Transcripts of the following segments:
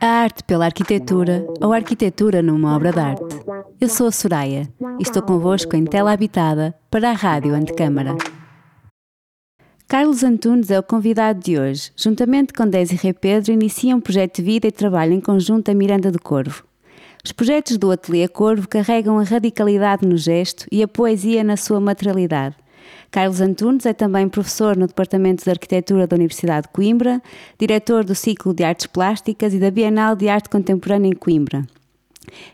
A arte pela arquitetura ou arquitetura numa obra de arte. Eu sou a Soraya e estou convosco em tela habitada para a Rádio Antecâmara. Carlos Antunes é o convidado de hoje. Juntamente com Desirê Pedro, inicia um projeto de vida e trabalho em conjunto a Miranda do Corvo. Os projetos do Ateliê Corvo carregam a radicalidade no gesto e a poesia na sua materialidade. Carlos Antunes é também professor no Departamento de Arquitetura da Universidade de Coimbra, diretor do Ciclo de Artes Plásticas e da Bienal de Arte Contemporânea em Coimbra.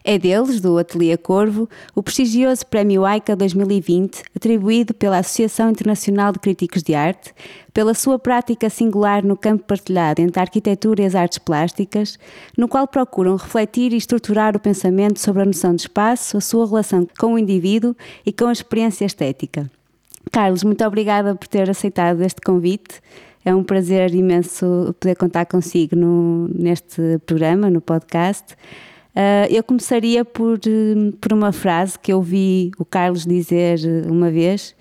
É deles, do Ateliê Corvo, o prestigioso Prémio AICA 2020, atribuído pela Associação Internacional de Críticos de Arte, pela sua prática singular no campo partilhado entre a arquitetura e as artes plásticas, no qual procuram refletir e estruturar o pensamento sobre a noção de espaço, a sua relação com o indivíduo e com a experiência estética. Carlos, muito obrigada por ter aceitado este convite. É um prazer imenso poder contar consigo no, neste programa, no podcast. Uh, eu começaria por, por uma frase que eu vi o Carlos dizer uma vez,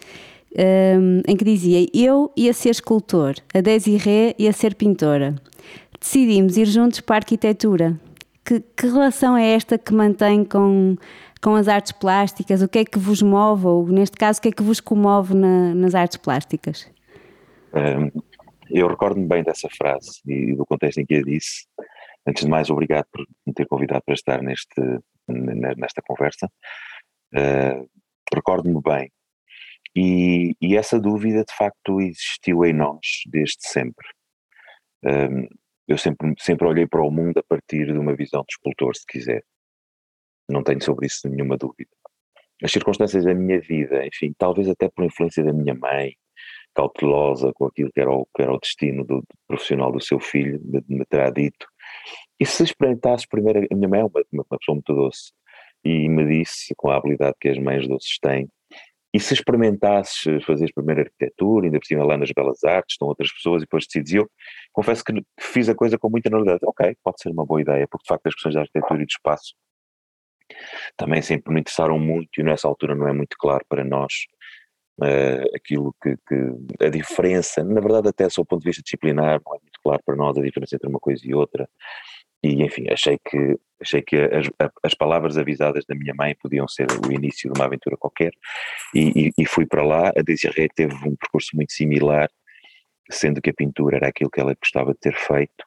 um, em que dizia: Eu ia ser escultor, a Desiré ia ser pintora. Decidimos ir juntos para a arquitetura. Que, que relação é esta que mantém com, com as artes plásticas? O que é que vos move, ou neste caso, o que é que vos comove na, nas artes plásticas? Eu recordo-me bem dessa frase e do contexto em que a disse. Antes de mais, obrigado por me ter convidado para estar neste, nesta conversa. Recordo-me bem. E, e, essa dúvida, de facto, existiu em nós desde sempre. Eu sempre, sempre olhei para o mundo a partir de uma visão de escultor, se quiser. Não tenho sobre isso nenhuma dúvida. As circunstâncias da minha vida, enfim, talvez até por influência da minha mãe, cautelosa com aquilo que era o, que era o destino do, do profissional do seu filho, me, me terá dito. E se experimentasses primeiro, a minha mãe é uma, uma pessoa muito doce, e me disse, com a habilidade que as mães doces têm, e se experimentasses fazer primeiro arquitetura, ainda por cima lá nas Belas Artes, estão outras pessoas, e depois decides eu, confesso que fiz a coisa com muita normalidade. Ok, pode ser uma boa ideia, porque de facto as questões da arquitetura e do espaço também sempre me interessaram muito e nessa altura não é muito claro para nós uh, aquilo que, que, a diferença, na verdade até do ponto de vista disciplinar não é muito claro para nós a diferença entre uma coisa e outra. E enfim, achei que, achei que as, as palavras avisadas da minha mãe podiam ser o início de uma aventura qualquer. E, e, e fui para lá, a Desiree teve um percurso muito similar, sendo que a pintura era aquilo que ela gostava de ter feito.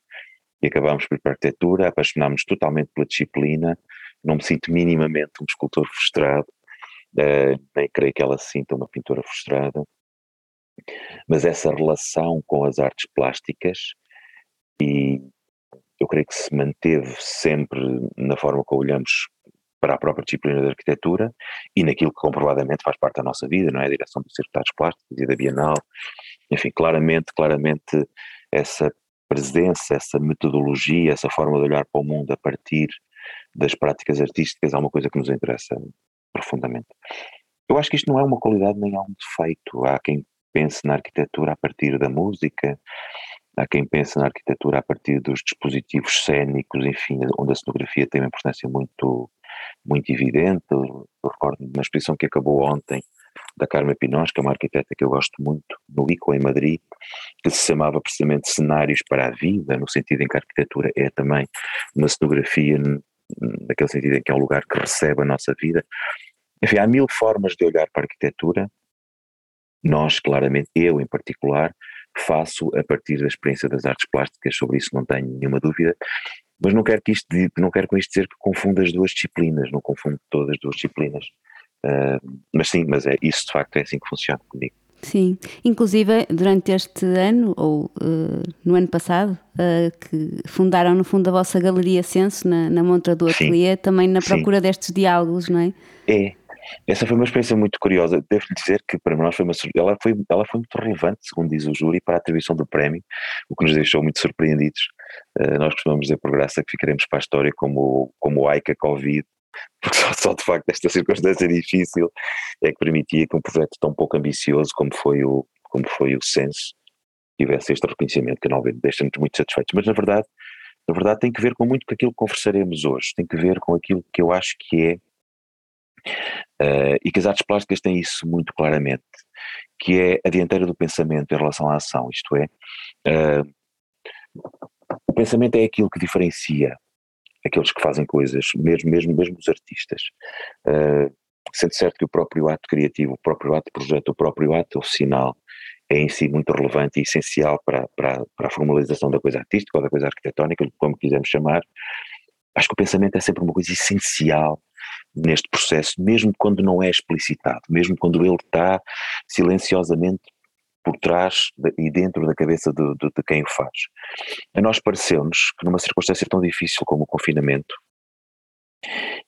E acabámos por arquitetura, apaixonámos totalmente pela disciplina, não me sinto minimamente um escultor frustrado, uh, nem creio que ela se sinta uma pintora frustrada, mas essa relação com as artes plásticas e eu creio que se manteve sempre na forma como olhamos para a própria disciplina da arquitetura e naquilo que comprovadamente faz parte da nossa vida, não é? A direção dos circuitos plásticos e da Bienal, enfim, claramente, claramente essa presença, essa metodologia, essa forma de olhar para o mundo a partir das práticas artísticas é uma coisa que nos interessa profundamente. Eu acho que isto não é uma qualidade nem é um defeito. Há quem pense na arquitetura a partir da música, há quem pense na arquitetura a partir dos dispositivos cênicos, enfim, onde a cenografia tem uma importância muito, muito evidente. Eu recordo de uma exposição que acabou ontem da Carmen Pinós, que é uma arquiteta que eu gosto muito, no ICO em Madrid, que se chamava precisamente Cenários para a Vida, no sentido em que a arquitetura é também uma cenografia naquele sentido em que é um lugar que recebe a nossa vida. Enfim, há mil formas de olhar para a arquitetura. Nós, claramente, eu em particular, faço a partir da experiência das artes plásticas, sobre isso não tenho nenhuma dúvida, mas não quero, que isto, não quero com isto dizer que confunda as duas disciplinas, não confundo todas as duas disciplinas. Uh, mas sim, mas é isso de facto é assim que funciona comigo. Sim, inclusive durante este ano, ou uh, no ano passado, uh, que fundaram no fundo a vossa Galeria Senso na, na montra do ateliê, também na procura sim. destes diálogos, não é? É, essa foi uma experiência muito curiosa. Devo-lhe dizer que para nós foi uma ela foi, ela foi muito relevante, segundo diz o júri, para a atribuição do prémio, o que nos deixou muito surpreendidos. Uh, nós costumamos dizer por graça que ficaremos para a história como, como o AICA Covid, porque só, só, de facto esta circunstância difícil é que permitia que um projeto tão pouco ambicioso como foi o, como foi o Senso tivesse este reconhecimento que não deixa-nos muito satisfeitos. Mas na verdade, na verdade tem que ver com muito com aquilo que conversaremos hoje, tem que ver com aquilo que eu acho que é Uh, e que as artes plásticas têm isso muito claramente, que é a dianteira do pensamento em relação à ação, isto é, uh, pensamento é aquilo que diferencia aqueles que fazem coisas, mesmo, mesmo, mesmo os artistas. Uh, sendo certo que o próprio ato criativo, o próprio ato projeto, o próprio ato sinal é em si muito relevante e essencial para, para, para a formalização da coisa artística ou da coisa arquitetónica, como quisermos chamar, acho que o pensamento é sempre uma coisa essencial neste processo, mesmo quando não é explicitado, mesmo quando ele está silenciosamente por trás e dentro da cabeça de, de, de quem o faz. A nós pareceu-nos que numa circunstância tão difícil como o confinamento,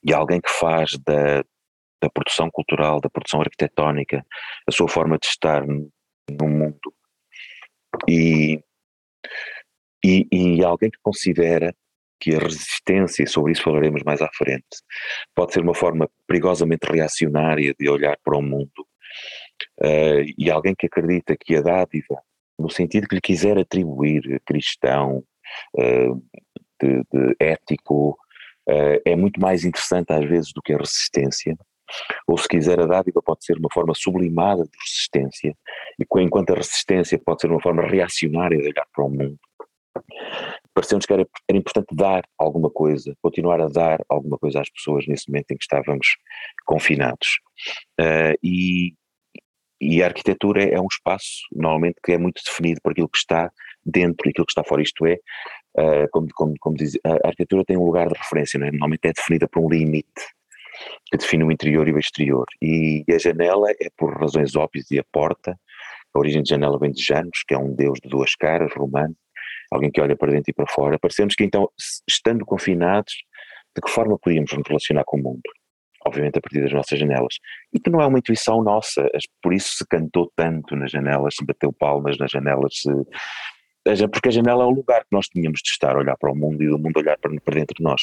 e alguém que faz da, da produção cultural, da produção arquitetónica, a sua forma de estar no mundo, e, e, e alguém que considera que a resistência, e sobre isso falaremos mais à frente, pode ser uma forma perigosamente reacionária de olhar para o mundo, uh, e alguém que acredita que a dádiva, no sentido que lhe quiser atribuir cristão, uh, de, de ético, uh, é muito mais interessante às vezes do que a resistência, ou se quiser a dádiva pode ser uma forma sublimada de resistência, e enquanto a resistência pode ser uma forma reacionária de olhar para o mundo. Pareceu-nos que era, era importante dar alguma coisa, continuar a dar alguma coisa às pessoas nesse momento em que estávamos confinados. Uh, e, e a arquitetura é um espaço, normalmente, que é muito definido por aquilo que está dentro e aquilo que está fora. Isto é, uh, como, como, como diz, a arquitetura tem um lugar de referência, é? normalmente é definida por um limite que define o interior e o exterior. E a janela é por razões óbvias, e a porta, a origem de janela vem de Janos, que é um deus de duas caras, romano, alguém que olha para dentro e para fora. Parecemos que então, estando confinados, de que forma podíamos nos relacionar com o mundo? Obviamente a partir das nossas janelas. E que não é uma intuição nossa, por isso se cantou tanto nas janelas, se bateu palmas nas janelas, se, porque a janela é o lugar que nós tínhamos de estar a olhar para o mundo e do mundo olhar para, para dentro de nós.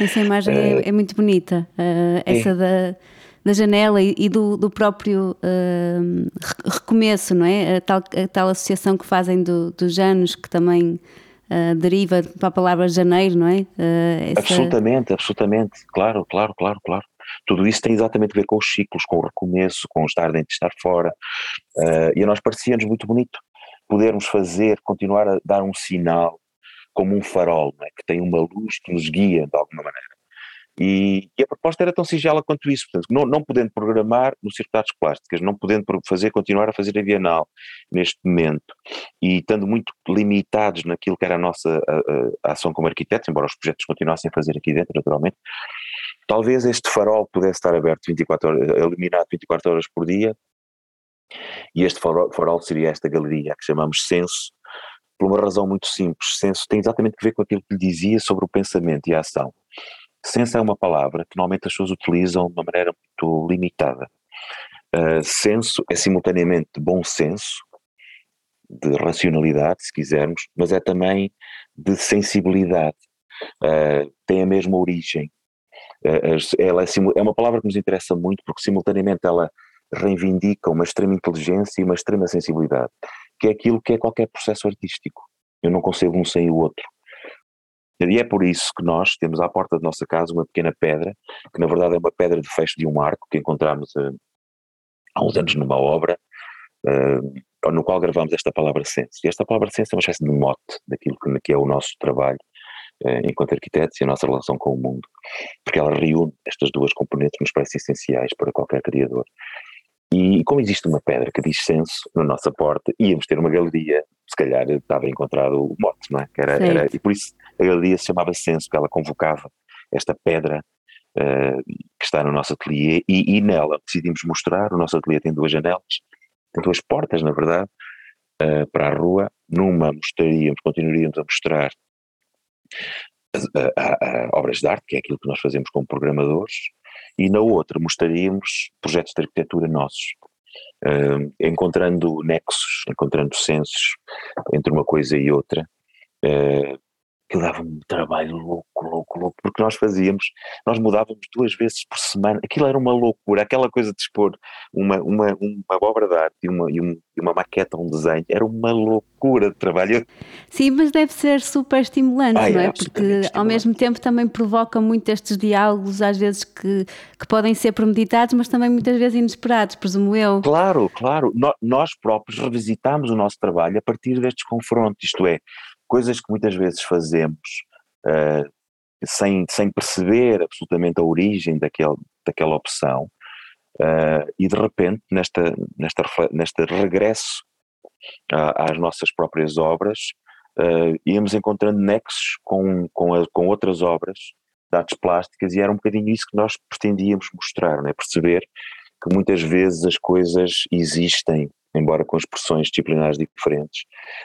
Essa imagem uh, é, é, muito bonita, uh, essa é. da, da janela e, e do, do, próprio uh, recomeço, não é? A tal, a tal associação que fazem do, dos anos, que também deriva para a palavra janeiro, não é? Essa... Absolutamente, absolutamente, claro, claro, claro, claro. Tudo isso tem exatamente a ver com os ciclos, com o recomeço, com o estar dentro estar fora. e a nós parecia-nos muito bonito podermos fazer, continuar a dar um sinal como um farol, é? que tem uma luz que nos guia de alguma maneira. E, e, a proposta era tão singela quanto isso, portanto, não, não podendo programar no circuito de plásticas, não podendo fazer, continuar a fazer a Bienal neste momento e estando muito limitados naquilo que era a nossa a, a, ação como arquitetos, embora os projetos continuassem a fazer aqui dentro, naturalmente, talvez este farol pudesse estar aberto 24 horas, iluminado 24 horas por dia, e este farol, farol seria esta galeria que chamamos Senso, por uma razão muito simples. Senso tem exatamente a ver com aquilo que lhe dizia sobre o pensamento e a ação. Senso é uma palavra que normalmente as pessoas utilizam de uma maneira muito limitada. Uh, senso é simultaneamente bom senso, de racionalidade, se quisermos, mas é também de sensibilidade. Uh, tem a mesma origem. Uh, ela é, é, uma palavra que nos interessa muito porque simultaneamente ela reivindica uma extrema inteligência e uma extrema sensibilidade que é aquilo que é qualquer processo artístico. Eu não concebo um sem o outro. E é por isso que nós temos à porta da nossa casa uma pequena pedra, que na verdade é uma pedra de fecho de um arco que encontramos uh, há uns anos numa obra, uh, no qual gravamos esta palavra senso. E esta palavra senso é uma espécie de mote daquilo que, que é o nosso trabalho uh, enquanto arquitetos e a nossa relação com o mundo, porque ela reúne estas duas componentes que nos parecem essenciais para qualquer criador. E como existe uma pedra que diz censo na nossa porta, íamos ter uma galeria, se calhar estava a encontrar o mote, não é? Era, era, e por isso a galeria se chamava Censo, porque ela convocava esta pedra uh, que está no nosso ateliê e, e, nela decidimos mostrar, o nosso ateliê tem duas janelas, tem duas portas na verdade, uh, para a rua, numa mostraríamos, continuaríamos a mostrar uh, obras de arte, que é aquilo que nós fazemos como programadores, e na outra mostraríamos projetos de arquitetura nossos, uh, encontrando nexos, encontrando sensos entre uma coisa e outra, uh, que dava um trabalho louco, louco, louco, porque nós fazíamos, nós mudávamos duas vezes por semana, aquilo era uma loucura, aquela coisa de expor uma, uma, uma obra de arte e uma, e uma maqueta, um desenho, era uma loucura de trabalho. Sim, mas deve ser super estimulante, Ai, não é? Porque ao mesmo tempo também provoca muito estes diálogos, às vezes que, que podem ser premeditados, mas também muitas vezes inesperados, presumo eu. Claro, claro, nós próprios revisitamos o nosso trabalho a partir destes confrontos, isto é, coisas que muitas vezes fazemos uh, sem, sem perceber absolutamente a origem daquele, daquela opção, uh, e de repente, nesta, nesta, neste regresso às nossas próprias obras, uh, íamos encontrando nexos com, com, a, com outras obras de artes plásticas, e era um bocadinho isso que nós pretendíamos mostrar, né? perceber que muitas vezes as coisas existem embora com expressões disciplinares diferentes,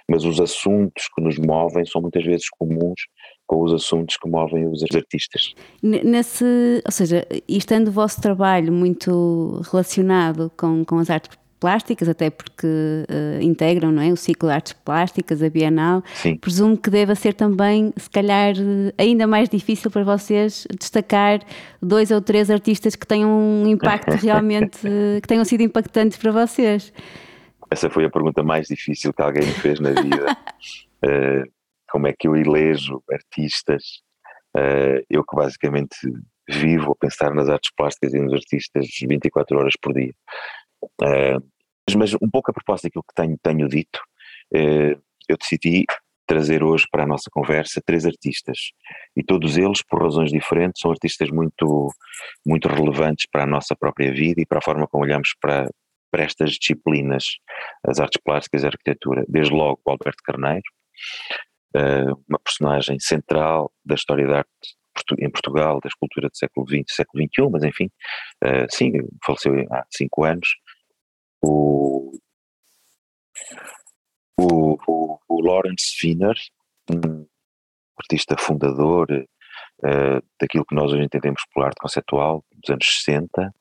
mas os assuntos que nos movem são muitas vezes comuns com os assuntos que movem os artistas. Nesse, ou seja, estando o vosso trabalho muito relacionado com, com as artes plásticas, até porque uh, integram não é? o ciclo de artes plásticas, a Bienal, Sim. presumo que deva ser também, se calhar, ainda mais difícil para vocês destacar dois ou três artistas que tenham um impacto realmente, que tenham sido impactantes para vocês. Essa foi a pergunta mais difícil que alguém me fez na vida. uh, como é que eu elejo artistas? Uh, eu que basicamente vivo a pensar nas artes plásticas e nos artistas 24 horas por dia. Uh, mas um pouco a propósito daquilo que tenho, tenho dito, eu decidi trazer hoje para a nossa conversa três artistas e todos eles, por razões diferentes, são artistas muito, muito relevantes para a nossa própria vida e para a forma como olhamos para, para estas disciplinas, as artes plásticas e a arquitetura. Desde logo o Alberto Carneiro, eh, uma personagem central da história da arte em Portugal, da escultura do século XX século XXI, mas enfim, eh, sim, faleceu há cinco anos. O, o, o, o Lawrence Wiener, um artista fundador uh, daquilo que nós hoje entendemos por arte conceptual, dos anos 60,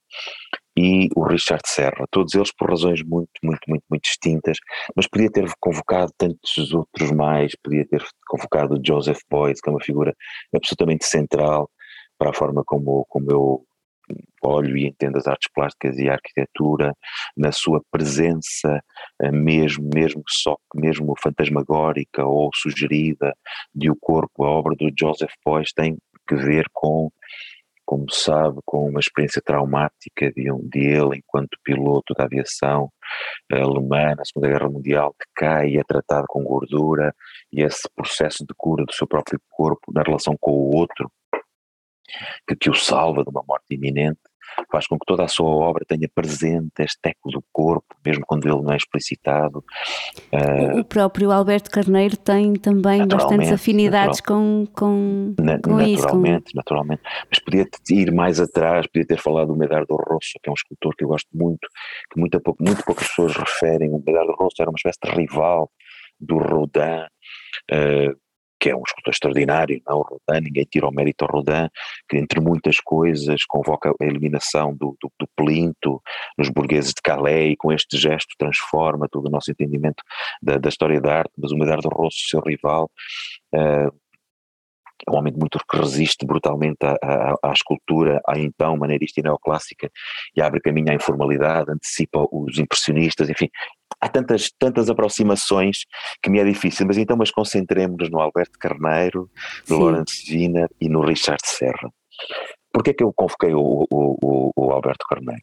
e o Richard Serra, todos eles por razões muito, muito, muito, muito distintas, mas podia ter convocado tantos outros mais, podia ter convocado o Joseph Boyd, que é uma figura absolutamente central para a forma como, como eu olho e entendo as artes plásticas e a arquitetura, na sua presença eh, mesmo, mesmo só mesmo fantasmagórica ou sugerida de o corpo, a obra do Joseph Beuys tem que ver com como sabe, com uma experiência traumática de, um, de ele enquanto piloto da aviação alemã na Segunda Guerra Mundial, que cai e é tratado com gordura, e esse processo de cura do seu próprio corpo na relação com o outro, que, que o salva de uma morte iminente, faz com que toda a sua obra tenha presente este eco do corpo, mesmo quando ele não é explicitado. O próprio Alberto Carneiro tem também bastantes afinidades com, com, na, com naturalmente, isso. Naturalmente, naturalmente. Mas podia ir mais atrás, podia ter falado do Medardo Rosso, que é um escultor que eu gosto muito, que muito, muito poucas pessoas referem. O Medardo Rosso era uma espécie de rival do Rodin. Uh, que é um escultor extraordinário, não? É? Rodin, ninguém tira o mérito ao Rodin, que entre muitas coisas convoca a eliminação do, do, do plinto nos burgueses de Calais e com este gesto transforma todo o nosso entendimento da, da história da arte, mas o Medardo Rosso, seu rival, uh, é um homem muito que resiste brutalmente à, à, à, escultura, à então maneirista e neoclássica, e abre caminho à informalidade, antecipa os impressionistas, enfim, há tantas, tantas aproximações que me é difícil, mas então mas concentremos-nos no Alberto Carneiro, no Sim. Lawrence Wiener e no Richard Serra. Porquê é que eu convoquei o, o, o, Alberto Carneiro?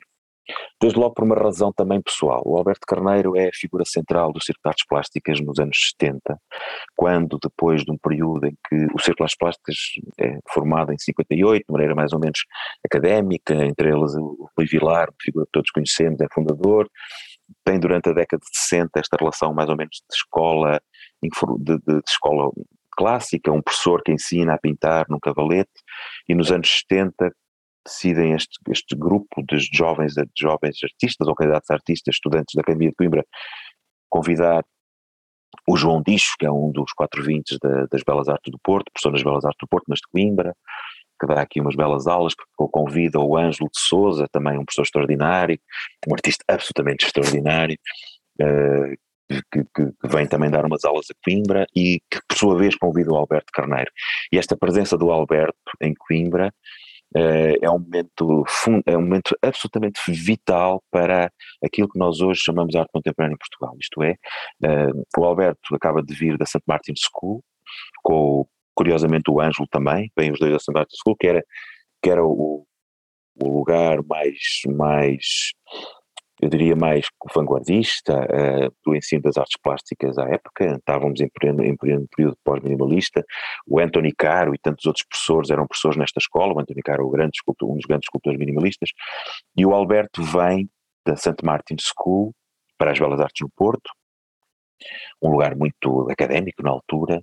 Desde logo por uma razão também pessoal. O Alberto Carneiro é a figura central do Circo de Artes Plásticas nos anos 70, quando depois de um período em que o Circo de Artes Plásticas é formado em 58, de maneira mais ou menos académica, entre eles o Rui Vilar, figura que todos conhecemos, é fundador, tem durante a década de 60 esta relação mais ou menos de escola, de, de, de escola clássica, um professor que ensina a pintar num cavalete, e nos anos 70 decidem este, este grupo de jovens, de jovens artistas ou candidatos a artistas, estudantes da Academia de Coimbra, convidar o João Dicho, que é um dos quatro vintes das Belas Artes do Porto, professor das Belas Artes do Porto, mas de Coimbra, que dá aqui umas belas aulas, que convida o Ângelo de Souza, também um professor extraordinário, um artista absolutamente extraordinário, uh, que, que, que, vem também dar umas aulas a Coimbra e que por sua vez convida o Alberto Carneiro. E esta presença do Alberto em Coimbra uh, é, um momento, é um momento absolutamente vital para aquilo que nós hoje chamamos de arte contemporânea em Portugal, isto é, uh, o Alberto acaba de vir da St. Martin's School, com o curiosamente o Ângelo também, vem os dois da Assembleia de School, que era, que era o, o lugar mais, mais eu diria mais vanguardista uh, do ensino das artes plásticas à época, estávamos em período, em período pós-minimalista, o Anthony Caro e tantos outros professores eram professores nesta escola, o Anthony Caro grande escultor, um dos grandes escultores minimalistas, e o Alberto vem da St. Martin School para as Belas Artes no Porto, um lugar muito académico na altura,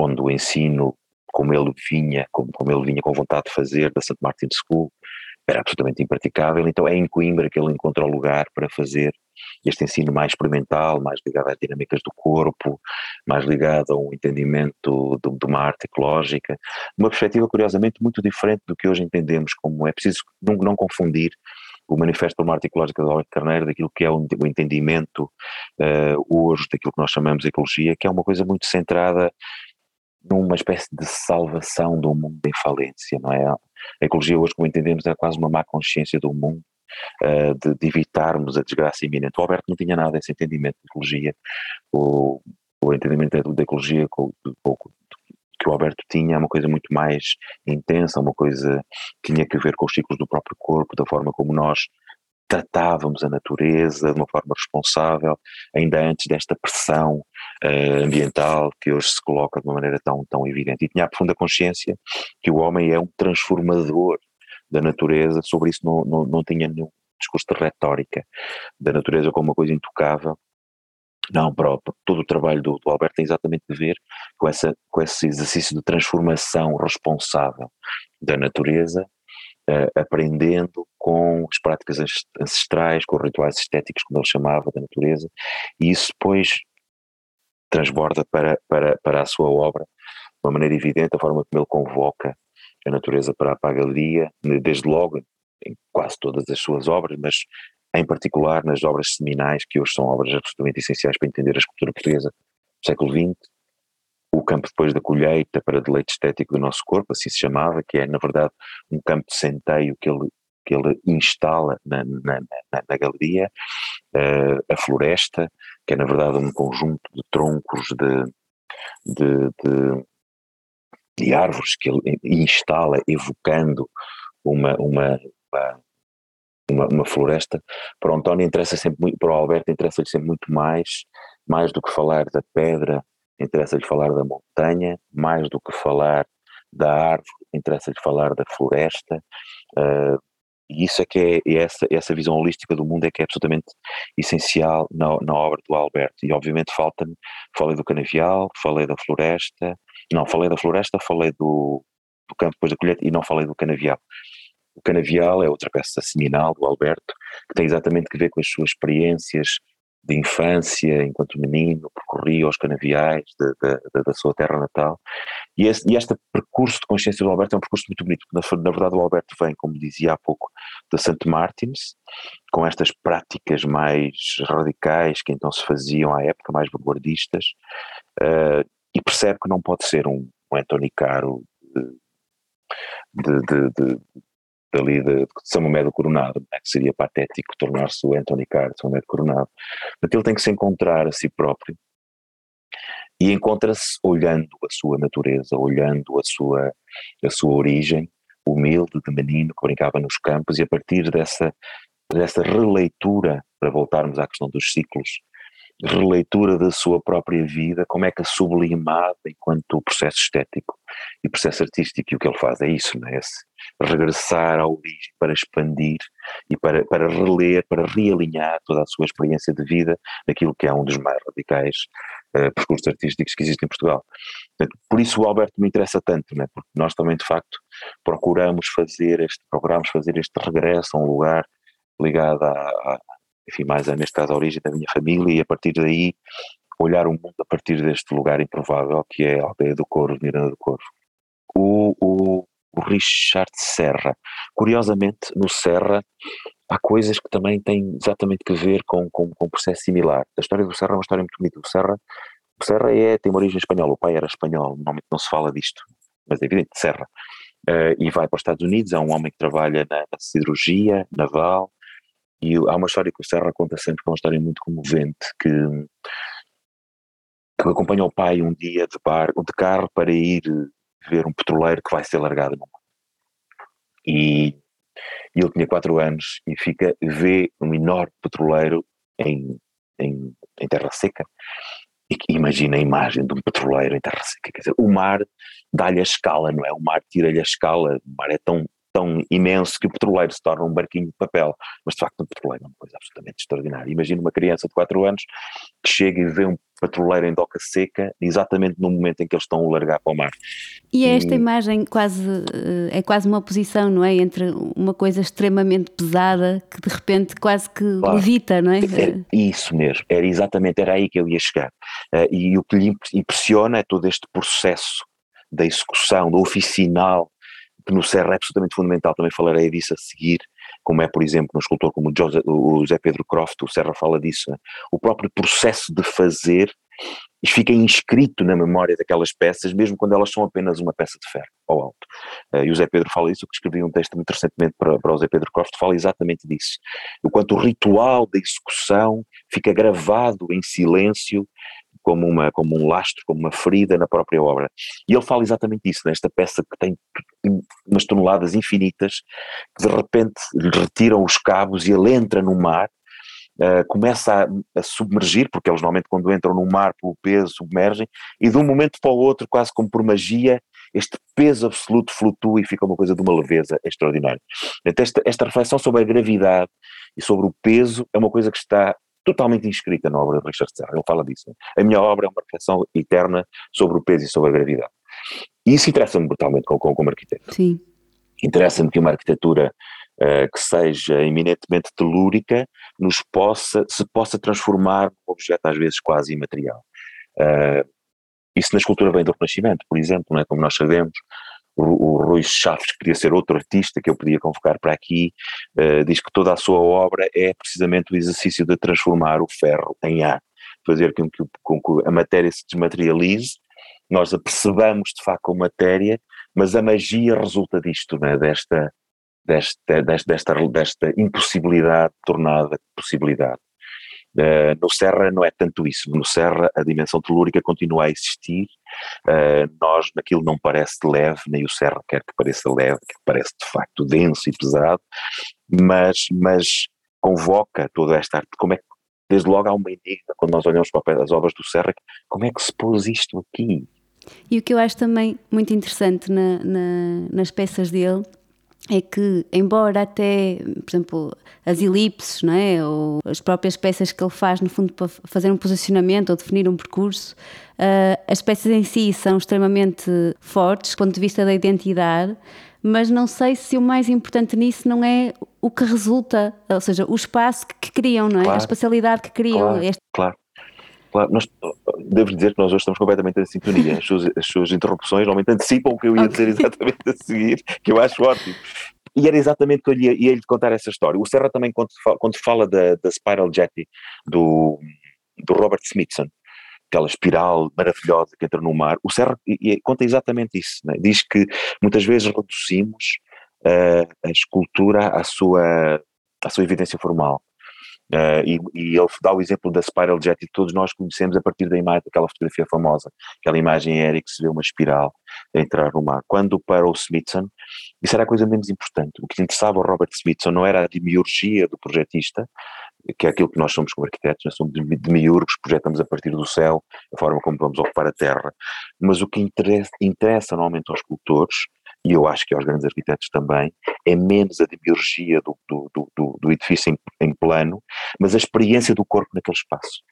onde o ensino, como ele vinha, como, como ele vinha com vontade de fazer da St. Martin School, era absolutamente impraticável, então é em Coimbra que ele encontra o lugar para fazer este ensino mais experimental, mais ligado às dinâmicas do corpo, mais ligado a um entendimento de, de uma arte ecológica, uma perspectiva curiosamente muito diferente do que hoje entendemos como é preciso não, não confundir o Manifesto para uma Arte Ecológica de Alberto Carneiro, daquilo que é o entendimento uh, hoje daquilo que nós chamamos de ecologia, que é uma coisa muito centrada numa espécie de salvação do mundo em falência, não é? A ecologia hoje, como entendemos, é quase uma má consciência do mundo, uh, de, de, evitarmos a desgraça iminente. O Alberto não tinha nada esse entendimento de ecologia, o, o entendimento da ecologia que o Alberto tinha é uma coisa muito mais intensa, uma coisa que tinha que ver com os ciclos do próprio corpo, da forma como nós tratávamos a natureza de uma forma responsável, ainda antes desta pressão uh, ambiental que hoje se coloca de uma maneira tão, tão evidente. E tinha a profunda consciência que o homem é um transformador da natureza, sobre isso não, não, não tinha nenhum discurso de retórica da natureza como uma coisa intocável. Não, próprio. Todo o trabalho do, do Alberto tem exatamente a ver com, essa, com esse exercício de transformação responsável da natureza uh, aprendendo com as práticas ancestrais, com os rituais estéticos, como ele chamava, da natureza, e isso depois transborda para, para, para a sua obra de uma maneira evidente, a forma como ele convoca a natureza para, para a galeria, desde logo em quase todas as suas obras, mas em particular nas obras seminais, que hoje são obras absolutamente essenciais para entender a escultura portuguesa do século XX, o campo depois da colheita para deleite estético do nosso corpo, assim se chamava, que é na verdade um campo de centeio que ele, que ele instala na, na, na, na galeria, uh, a floresta, que é na verdade um conjunto de troncos de, de, de, de árvores que ele instala evocando uma, uma, uma, uma, floresta, para o António interessa sempre para o Alberto interessa-lhe sempre muito mais, mais do que falar da pedra, interessa-lhe falar da montanha, mais do que falar da árvore, interessa-lhe falar da floresta, uh, e isso é que é, essa, essa visão holística do mundo é que é absolutamente essencial na, na obra do Alberto, e obviamente falta-me, falei do canavial, falei da floresta, não, falei da floresta, falei do, do campo depois da colheita e não falei do canavial. O Canavial é outra peça seminal do Alberto, que tem exatamente que ver com as suas experiências de infância, enquanto menino, percorria os canaviais de, de, de, da sua terra natal. E, e este percurso de consciência do Alberto é um percurso muito bonito, na, na verdade o Alberto vem, como dizia há pouco, da St. Martins, com estas práticas mais radicais que então se faziam à época, mais vanguardistas, uh, e percebe que não pode ser um, um Anthony Caro de, de, de, de, de São Mamed Coronado, né, que seria patético tornar-se o Anthony Carr de São Mamed Coronado. Portanto, ele tem que se encontrar a si próprio e encontra-se olhando a sua natureza, olhando a sua, a sua origem, humilde de menino que brincava nos campos e a partir dessa, dessa releitura, para voltarmos à questão dos ciclos, releitura da sua própria vida, como é que a sublimada enquanto processo estético e processo artístico, e o que ele faz é isso, não é? Esse regressar à origem para expandir e para, para reler, para realinhar toda a sua experiência de vida naquilo que é um dos mais radicais uh, percursos artísticos que existem em Portugal. Portanto, por isso o Alberto me interessa tanto, não é? porque nós também de facto procuramos fazer este, procuramos fazer este regresso a um lugar ligado à, à enfim, mais a, neste caso a origem da minha família e a partir daí olhar o mundo a partir deste lugar improvável que é a aldeia do Corvo, Miranda do Corvo. O, o, o Richard Serra, curiosamente no Serra há coisas que também têm exatamente que ver com, com, com um processo similar. A história do Serra é uma história muito bonita. O Serra, o Serra é, tem uma origem espanhola, o pai era espanhol, normalmente não se fala disto, mas é evidente, Serra. Uh, e vai para os Estados Unidos, é um homem que trabalha na, na siderurgia naval, e há uma história que o Serra conta sempre, que é uma história muito comovente, que, que acompanha o pai um dia de, bar, de carro para ir ver um petroleiro que vai ser largado no mar. E, E ele tinha quatro anos e fica, vê um enorme petroleiro em, em, em terra seca. E imagina a imagem de um petroleiro em terra seca. Quer dizer, o mar dá-lhe a escala, não é? O mar tira-lhe a escala, o mar é tão tão imenso que o petroleiro se torna um barquinho de papel. Mas de facto, um petroleiro é uma coisa absolutamente extraordinária. Imagina uma criança de 4 anos que chega e vê um petroleiro em doca seca, exatamente no momento em que eles estão a largar para o mar. E é esta e... imagem quase, eh, é quase uma oposição, não é? Entre uma coisa extremamente pesada que de repente quase que claro. levita, não é? é? Isso mesmo, era exatamente, era aí que eu ia chegar. Uh, e o que lhe impressiona é todo este processo da execução, do oficinal que no Serra é absolutamente fundamental, também falarei disso a seguir, como é, por exemplo, no escultor como o José Pedro Croft, o Serra fala disso, né? o próprio processo de fazer fica inscrito na memória daquelas peças, mesmo quando elas são apenas uma peça de ferro ao alto. Uh, e o Zé Pedro fala isso, eu que escrevi um texto muito recentemente para, para o Zé Pedro Croft, fala exatamente disso. O quanto o ritual da execução fica gravado em silêncio como, uma, como um lastro, como uma ferida na própria obra. E ele fala exatamente isso, nesta peça que tem umas toneladas infinitas, que de repente lhe retiram os cabos e ele entra no mar, uh, começa a, a, submergir, porque eles normalmente quando entram no mar pelo peso submergem, e de um momento para o outro, quase como por magia, este peso absoluto flutua e fica uma coisa de uma leveza extraordinária. Esta, esta reflexão sobre a gravidade e sobre o peso é uma coisa que está totalmente inscrita na obra de Richard Serra, ele fala disso. A minha obra é uma reflexão eterna sobre o peso e sobre a gravidade. E isso interessa-me brutalmente como, como arquiteto. Sim. Interessa-me que uma arquitetura uh, que seja eminentemente telúrica nos possa, se possa transformar num objeto às vezes quase imaterial. Uh, isso na escultura vem do Renascimento, por exemplo, não é? como nós sabemos, o, Rui Chaves, que queria ser outro artista que eu podia convocar para aqui, uh, diz que toda a sua obra é precisamente o exercício de transformar o ferro em ar, fazer com que, com que a matéria se desmaterialize, nós a percebamos de facto como matéria, mas a magia resulta disto, né? desta, desta, desta, desta, desta impossibilidade tornada possibilidade. Uh, no Serra não é tanto isso, no Serra a dimensão telúrica continua a existir, uh, nós naquilo não parece leve, nem o Serra quer que pareça leve, que parece de facto denso e pesado, mas, mas convoca toda esta arte, como é que, desde logo há uma enigma quando nós olhamos para as obras do Serra, como é que se pôs isto aqui? E o que eu acho também muito interessante na, na, nas peças dele é que, embora até, por exemplo, as elipses, não é? ou as próprias peças que ele faz, no fundo, para fazer um posicionamento ou definir um percurso, uh, as peças em si são extremamente fortes, do ponto de vista da identidade, mas não sei se o mais importante nisso não é o que resulta, ou seja, o espaço que criam, não é? Claro. A espacialidade que criam. Claro, este... claro. Claro, nós, devo dizer que nós hoje estamos completamente em sintonia. As suas, as suas interrupções normalmente antecipam o que eu ia dizer exatamente a seguir, que eu acho ótimo. E era exatamente que eu ia, ia lhe contar essa história. O Serra também, quando fala, quando fala da, da Spiral Jetty do, do Robert Smithson, aquela espiral maravilhosa que entra no mar, o Serra conta exatamente isso. Né? Diz que muitas vezes reduzimos uh, a escultura à sua, à sua evidência formal. Uh, e, e, ele dá o exemplo da Spiral Jet que todos nós conhecemos a partir da imagem daquela fotografia famosa, aquela imagem aérea que se vê uma espiral a entrar no mar. Quando para o Smithson, isso era a coisa menos importante. O que interessava ao Robert Smithson não era a demiurgia do projetista, que é aquilo que nós somos como arquitetos, nós somos demiurgos, projetamos a partir do céu, a forma como vamos ocupar a terra, mas o que interessa, interessa normalmente aos escultores e eu acho que aos grandes arquitetos também, é menos a demiurgia do, do, do, do edifício em, em, plano, mas a experiência do corpo naquele espaço.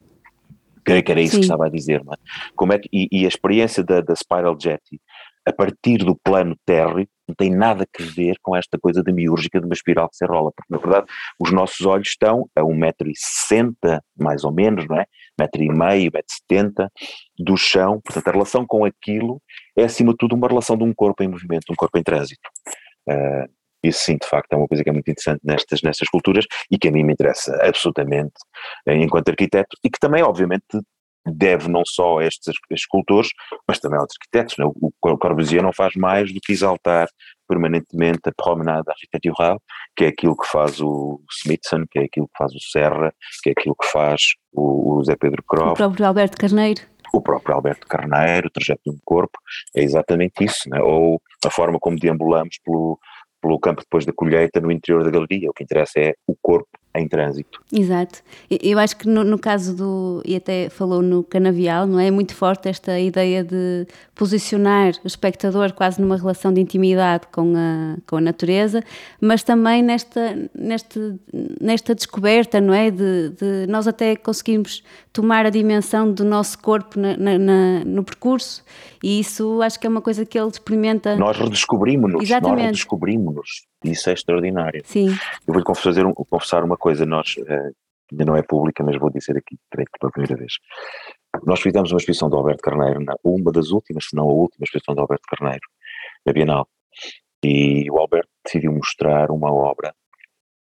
Creio que era isso Sim. que estava a dizer, não é? Como é que, e, e a experiência da, da Spiral Jetty a partir do plano térreo não tem nada a ver com esta coisa demiúrgica de uma espiral que se rola, porque na verdade os nossos olhos estão a 1,60m mais ou menos, não é? 1,5m, 1,70m do chão, portanto a relação com aquilo é acima de tudo uma relação de um corpo em movimento, um corpo em trânsito. Uh, isso sim, de facto, é uma coisa que é muito interessante nestas, nestas culturas e que a mim me interessa absolutamente enquanto arquiteto e que também, obviamente, deve não só a estes escultores, mas também aos arquitetos. Né? O Corbusier não faz mais do que exaltar permanentemente a promenade arquitetural, que é aquilo que faz o Smithson, que é aquilo que faz o Serra, que é aquilo que faz o, o Zé Pedro Croft. O próprio Alberto Carneiro. O próprio Alberto Carneiro, o trajeto de um corpo, é exatamente isso, né? ou a forma como deambulamos pelo, pelo campo depois da colheita no interior da galeria. O que interessa é o corpo em trânsito. Exato. Eu acho que no, no, caso do, e até falou no canavial, não é? é? muito forte esta ideia de posicionar o espectador quase numa relação de intimidade com a, com a natureza, mas também nesta, nesta, nesta descoberta, não é? De, de nós até conseguirmos tomar a dimensão do nosso corpo na, na, no percurso e isso acho que é uma coisa que ele experimenta. Nós redescobrimos-nos, nós redescobrimos-nos. Isso é extraordinário. Sim. Eu vou-lhe confessar, confessar uma coisa, nós, uh, ainda não é pública, mas vou dizer aqui, creio que pela primeira vez. Nós fizemos uma exposição do Alberto Carneiro, na, uma das últimas, se não a última exposição do Alberto Carneiro, na Bienal. E o Alberto decidiu mostrar uma obra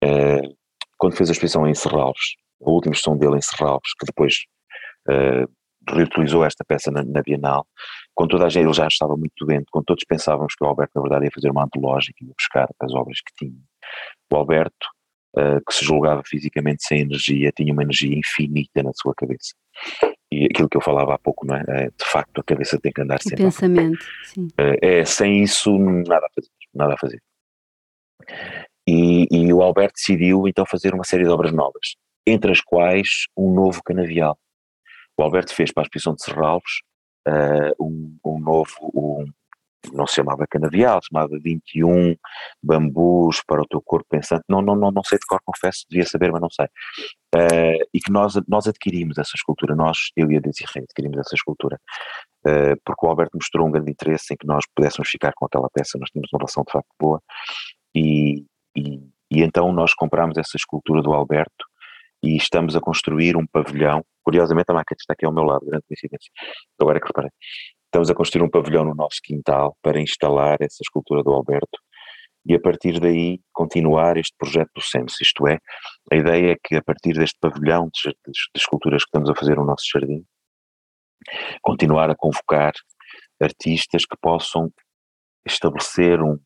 uh, quando fez a exposição em Serralves, a última exposição dele em Serralves, que depois uh, reutilizou esta peça na, na, Bienal, com toda a gente, ele já estava muito dentro, quando todos pensávamos que o Alberto na verdade ia fazer uma antológica, ia buscar as obras que tinha. O Alberto, uh, que se julgava fisicamente sem energia, tinha uma energia infinita na sua cabeça. E aquilo que eu falava há pouco, não é? é de facto, a cabeça tem que andar sempre. O pensamento, sim. Uh, é, sem isso, nada a fazer, nada a fazer. E, e o Alberto decidiu então fazer uma série de obras novas, entre as quais um novo canavial o Alberto fez para a exposição de Serralves uh, um, um, novo, um, não se chamava canavial, chamava 21 bambus para o teu corpo pensante, não, não, não, não sei de cor, confesso, devia saber, mas não sei. Uh, e que nós, nós adquirimos essa escultura, nós, eu e a Desirê, adquirimos essa escultura, uh, porque o Alberto mostrou um grande interesse em que nós pudéssemos ficar com aquela peça, nós tínhamos uma relação de facto boa, e, e, e então nós comprámos essa escultura do Alberto, e estamos a construir um pavilhão. Curiosamente, a maquete está aqui ao meu lado, grande coincidência. Agora é que reparei. Estamos a construir um pavilhão no nosso quintal para instalar essa escultura do Alberto e a partir daí continuar este projeto do SEMS. Isto é, a ideia é que a partir deste pavilhão de, de, de esculturas que estamos a fazer no nosso jardim, continuar a convocar artistas que possam estabelecer um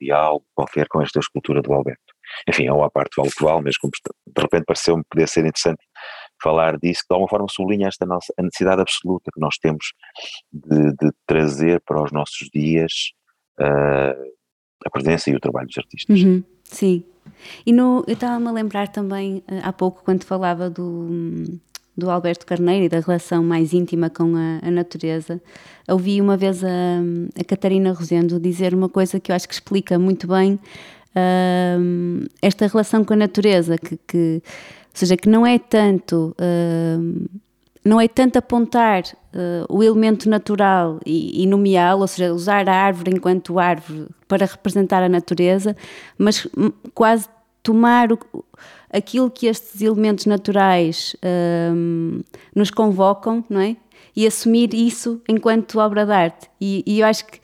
diálogo qualquer com esta escultura do Alberto. Enfim, é uma parte vale que vale, mas de repente pareceu-me poder ser interessante falar disso, que de alguma forma sublinha esta nossa, a necessidade absoluta que nós temos de, de trazer para os nossos dias uh, a presença e o trabalho dos artistas. Uhum, sim. E no, eu estava-me a lembrar também, uh, há pouco, quando falava do, do Alberto Carneiro e da relação mais íntima com a, a natureza, ouvi uma vez a, a Catarina Rosendo dizer uma coisa que eu acho que explica muito bem uh, esta relação com a natureza, que, que, ou seja, que não é tanto. Uh, não é tanto apontar uh, o elemento natural e, e nomeá-lo, ou seja, usar a árvore enquanto árvore para representar a natureza, mas quase tomar o, aquilo que estes elementos naturais nos convocam, não é? E assumir isso enquanto obra de arte. E, e eu acho que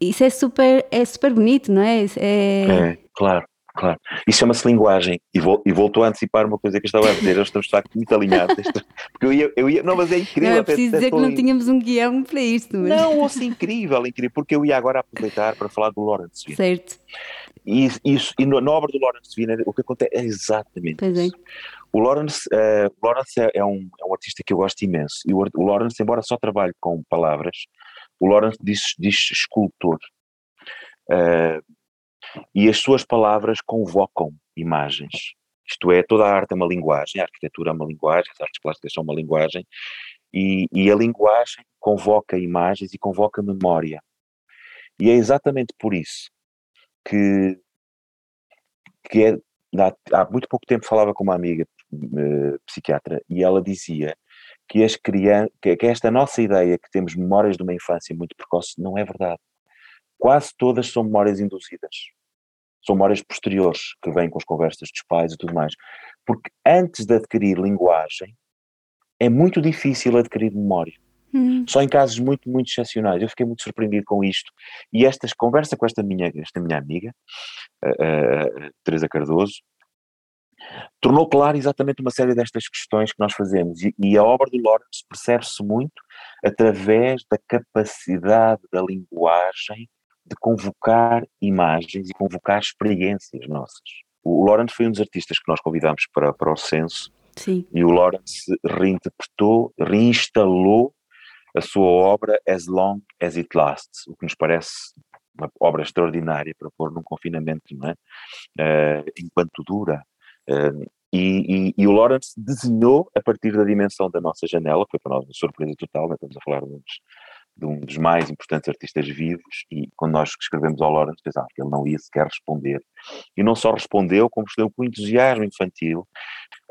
isso é super, é super bonito, não é? É, é claro, claro. Isso chama-se linguagem e, vol, e voltou a antecipar uma coisa que eu estava a dizer. Eu estou de facto muito alinhado. Porque eu ia, eu ia, não, mas é incrível. Não, é preciso dizer que não tínhamos um guião para isto. Mas... Não, ouça, incrível, incrível, porque eu ia agora aproveitar para falar do Lawrence Wiener. Certo. E, isso, e na obra do Lawrence Wiener, o que acontece é exatamente pois é. isso. É. O Lawrence, uh, Lawrence é, é, um, é um artista que eu gosto imenso. E o, o Lawrence, embora só trabalhe com palavras, o Lawrence diz, diz escultor. Uh, e as suas palavras convocam imagens. Isto é, toda a arte é uma linguagem, a arquitetura é uma linguagem, as artes plásticas são uma linguagem, e, e a linguagem convoca imagens e convoca memória. E é exatamente por isso que, que é, há, muito pouco tempo falava com uma amiga uh, psiquiatra e ela dizia que, as crianças, que, que esta nossa ideia que temos memórias de uma infância muito precoce não é verdade. Quase todas são memórias induzidas. São memórias posteriores que vêm com as conversas dos pais e tudo mais. Porque antes de adquirir linguagem, é muito difícil adquirir memória. Hum. Só em casos muito, muito excepcionais. Eu fiquei muito surpreendido com isto. E esta conversa com esta minha, esta minha amiga, a, a, a Teresa Cardoso, tornou claro exatamente uma série destas questões que nós fazemos. E, e a obra do Lawrence percebe-se muito através da capacidade da linguagem de convocar imagens e convocar experiências nossas. O Lawrence foi um dos artistas que nós convidámos para, para o censo Sim. e o Lawrence reinterpretou, reinstalou a sua obra As Long As It Lasts, o que nos parece uma obra extraordinária para pôr num confinamento, não é? Uh, enquanto dura. Uh, e, e, e, o Lawrence desenhou a partir da dimensão da nossa janela, foi para nós uma surpresa total, né? estamos a falar de um, dos, de um, dos, mais importantes artistas vivos, e quando nós escrevemos ao Lawrence pensámos que ele não ia sequer responder. E não só respondeu, como respondeu com entusiasmo infantil,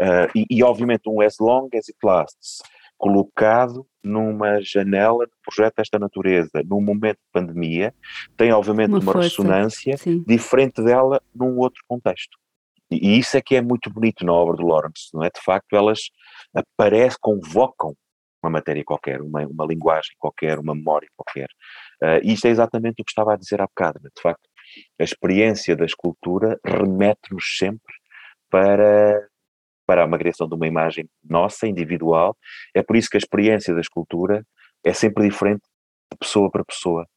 uh, e, e, obviamente um As Long As It Lasts, colocado numa janela de projeto desta natureza, num momento de pandemia, tem obviamente uma, uma ressonância sim. diferente dela num outro contexto. E isso é que é muito bonito na obra do Lawrence, não é? De facto, elas aparecem, convocam uma matéria qualquer, uma, uma linguagem qualquer, uma memória qualquer. Uh, isto é exatamente o que estava a dizer há bocado, né? de facto. A experiência da escultura remete-nos sempre para, para uma criação de uma imagem nossa, individual. É por isso que a experiência da escultura é sempre diferente de pessoa para pessoa.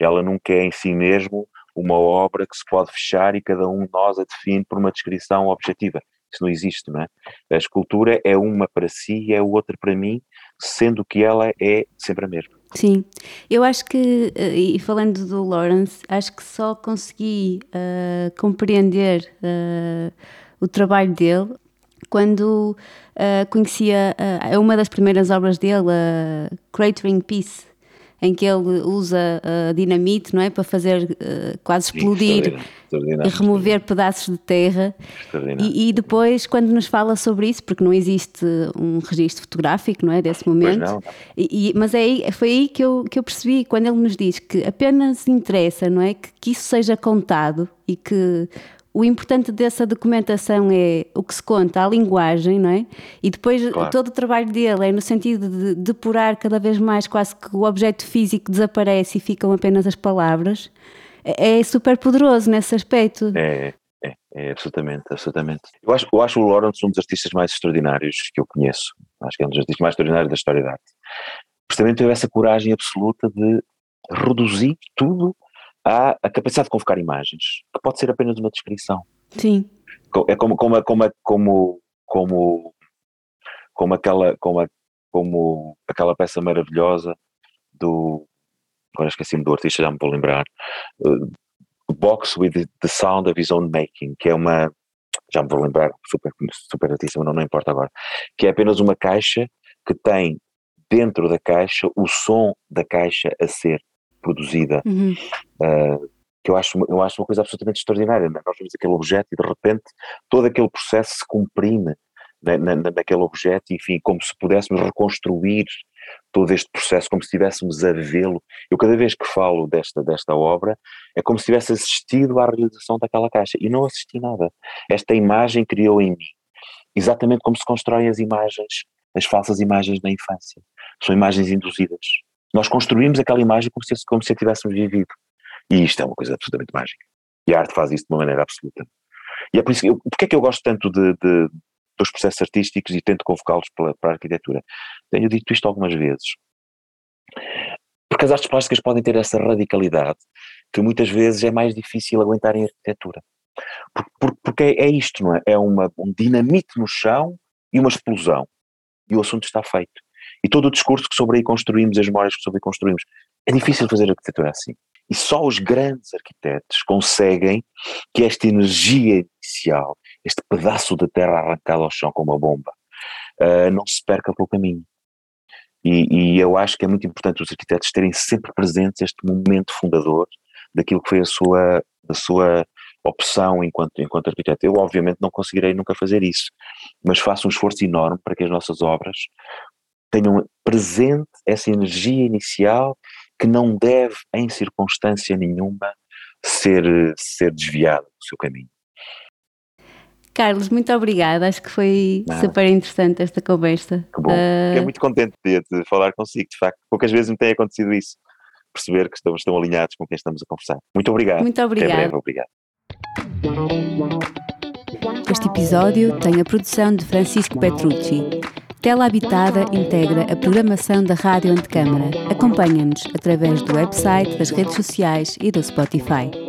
Ela nunca é em si mesmo uma obra que se pode fechar e cada um de nós a define por uma descrição objetiva. Isso não existe, não é? A escultura é uma para si e é outra para mim, sendo que ela é sempre a mesma. Sim, eu acho que, eh, e falando do Lawrence, acho que só consegui uh, compreender uh, o trabalho dele quando uh, conhecia uh, uma das primeiras obras dele, uh, Cratering Peace, em que ele usa uh, dinamite, não é, para fazer uh, quase explodir e remover pedaços de terra. E, e, depois, quando nos fala sobre isso, porque não existe um registro fotográfico, não é, desse momento. Não. E, mas é aí, foi aí que eu, que eu percebi quando ele nos diz que apenas interessa, não é, que, que isso seja contado e que o importante dessa documentação é o que se conta, a linguagem, não é? E depois claro. todo o trabalho dele é no sentido de depurar cada vez mais, quase que o objeto físico desaparece e ficam apenas as palavras. É, é super poderoso nesse aspecto. É, é, é, absolutamente, absolutamente. Eu acho, eu acho o Lawrence um dos artistas mais extraordinários que eu conheço. Acho que é um dos artistas mais extraordinários da história da arte. Precisamente teve essa coragem absoluta de reduzir tudo há a capacidade de convocar imagens, que pode ser apenas uma descrição. Sim. É como, como, como, como, como, como, aquela, como, como aquela peça maravilhosa do. Agora esqueci-me do artista, já me vou lembrar. Uh, Box with the Sound of His Own Making, que é uma. Já me vou lembrar, super, super artista, mas não, não importa agora. Que é apenas uma caixa que tem dentro da caixa o som da caixa a ser produzida, uhum. uh, que eu acho, eu acho uma coisa absolutamente extraordinária. Né? Nós vemos aquele objeto e de repente todo aquele processo se comprime na, na, naquele objeto, enfim, como se pudéssemos reconstruir todo este processo, como se estivéssemos a vê-lo. Eu cada vez que falo desta, desta obra, é como se tivesse assistido à realização daquela caixa, e não assisti nada. Esta imagem criou em mim, exatamente como se constroem as imagens, as falsas imagens na infância. São imagens induzidas. Nós construímos aquela imagem como se, como se a tivéssemos vivido. E isto é uma coisa absolutamente mágica. E a arte faz isso de uma maneira absoluta. E é por isso que eu, porque é que eu gosto tanto de, de dos processos artísticos e tento convocá-los para, para a arquitetura? Tenho dito isto algumas vezes. Porque as artes plásticas podem ter essa radicalidade que muitas vezes é mais difícil aguentar em arquitetura. Porque, porque é, é isto, não é? É uma, um dinamite no chão e uma explosão. E o assunto está feito e todo o discurso que sobre aí construímos, as memórias que sobre aí construímos. É difícil fazer arquitetura assim. E só os grandes arquitetos conseguem que esta energia inicial, este pedaço de terra arrancado ao chão com uma bomba, uh, não se perca pelo caminho. E, e, eu acho que é muito importante os arquitetos terem sempre presentes este momento fundador daquilo que foi a sua, a sua opção enquanto, enquanto arquiteto. Eu, obviamente, não conseguirei nunca fazer isso, mas faço um esforço enorme para que as nossas obras tenham presente essa energia inicial que não deve, em circunstância nenhuma, ser, ser desviada do seu caminho. Carlos, muito obrigada. Acho que foi Nada. super interessante esta conversa. Que bom. Uh... Fiquei muito contente de, de, falar consigo, de facto. Poucas vezes me tem acontecido isso. Perceber que estamos tão alinhados com quem estamos a conversar. Muito obrigado. Muito obrigado. Até breve, obrigado. Este episódio tem a produção de Francisco Petrucci. Tela Habitada integra a programação da Rádio Antecâmara. Acompanha-nos através do website, das redes sociais e do Spotify.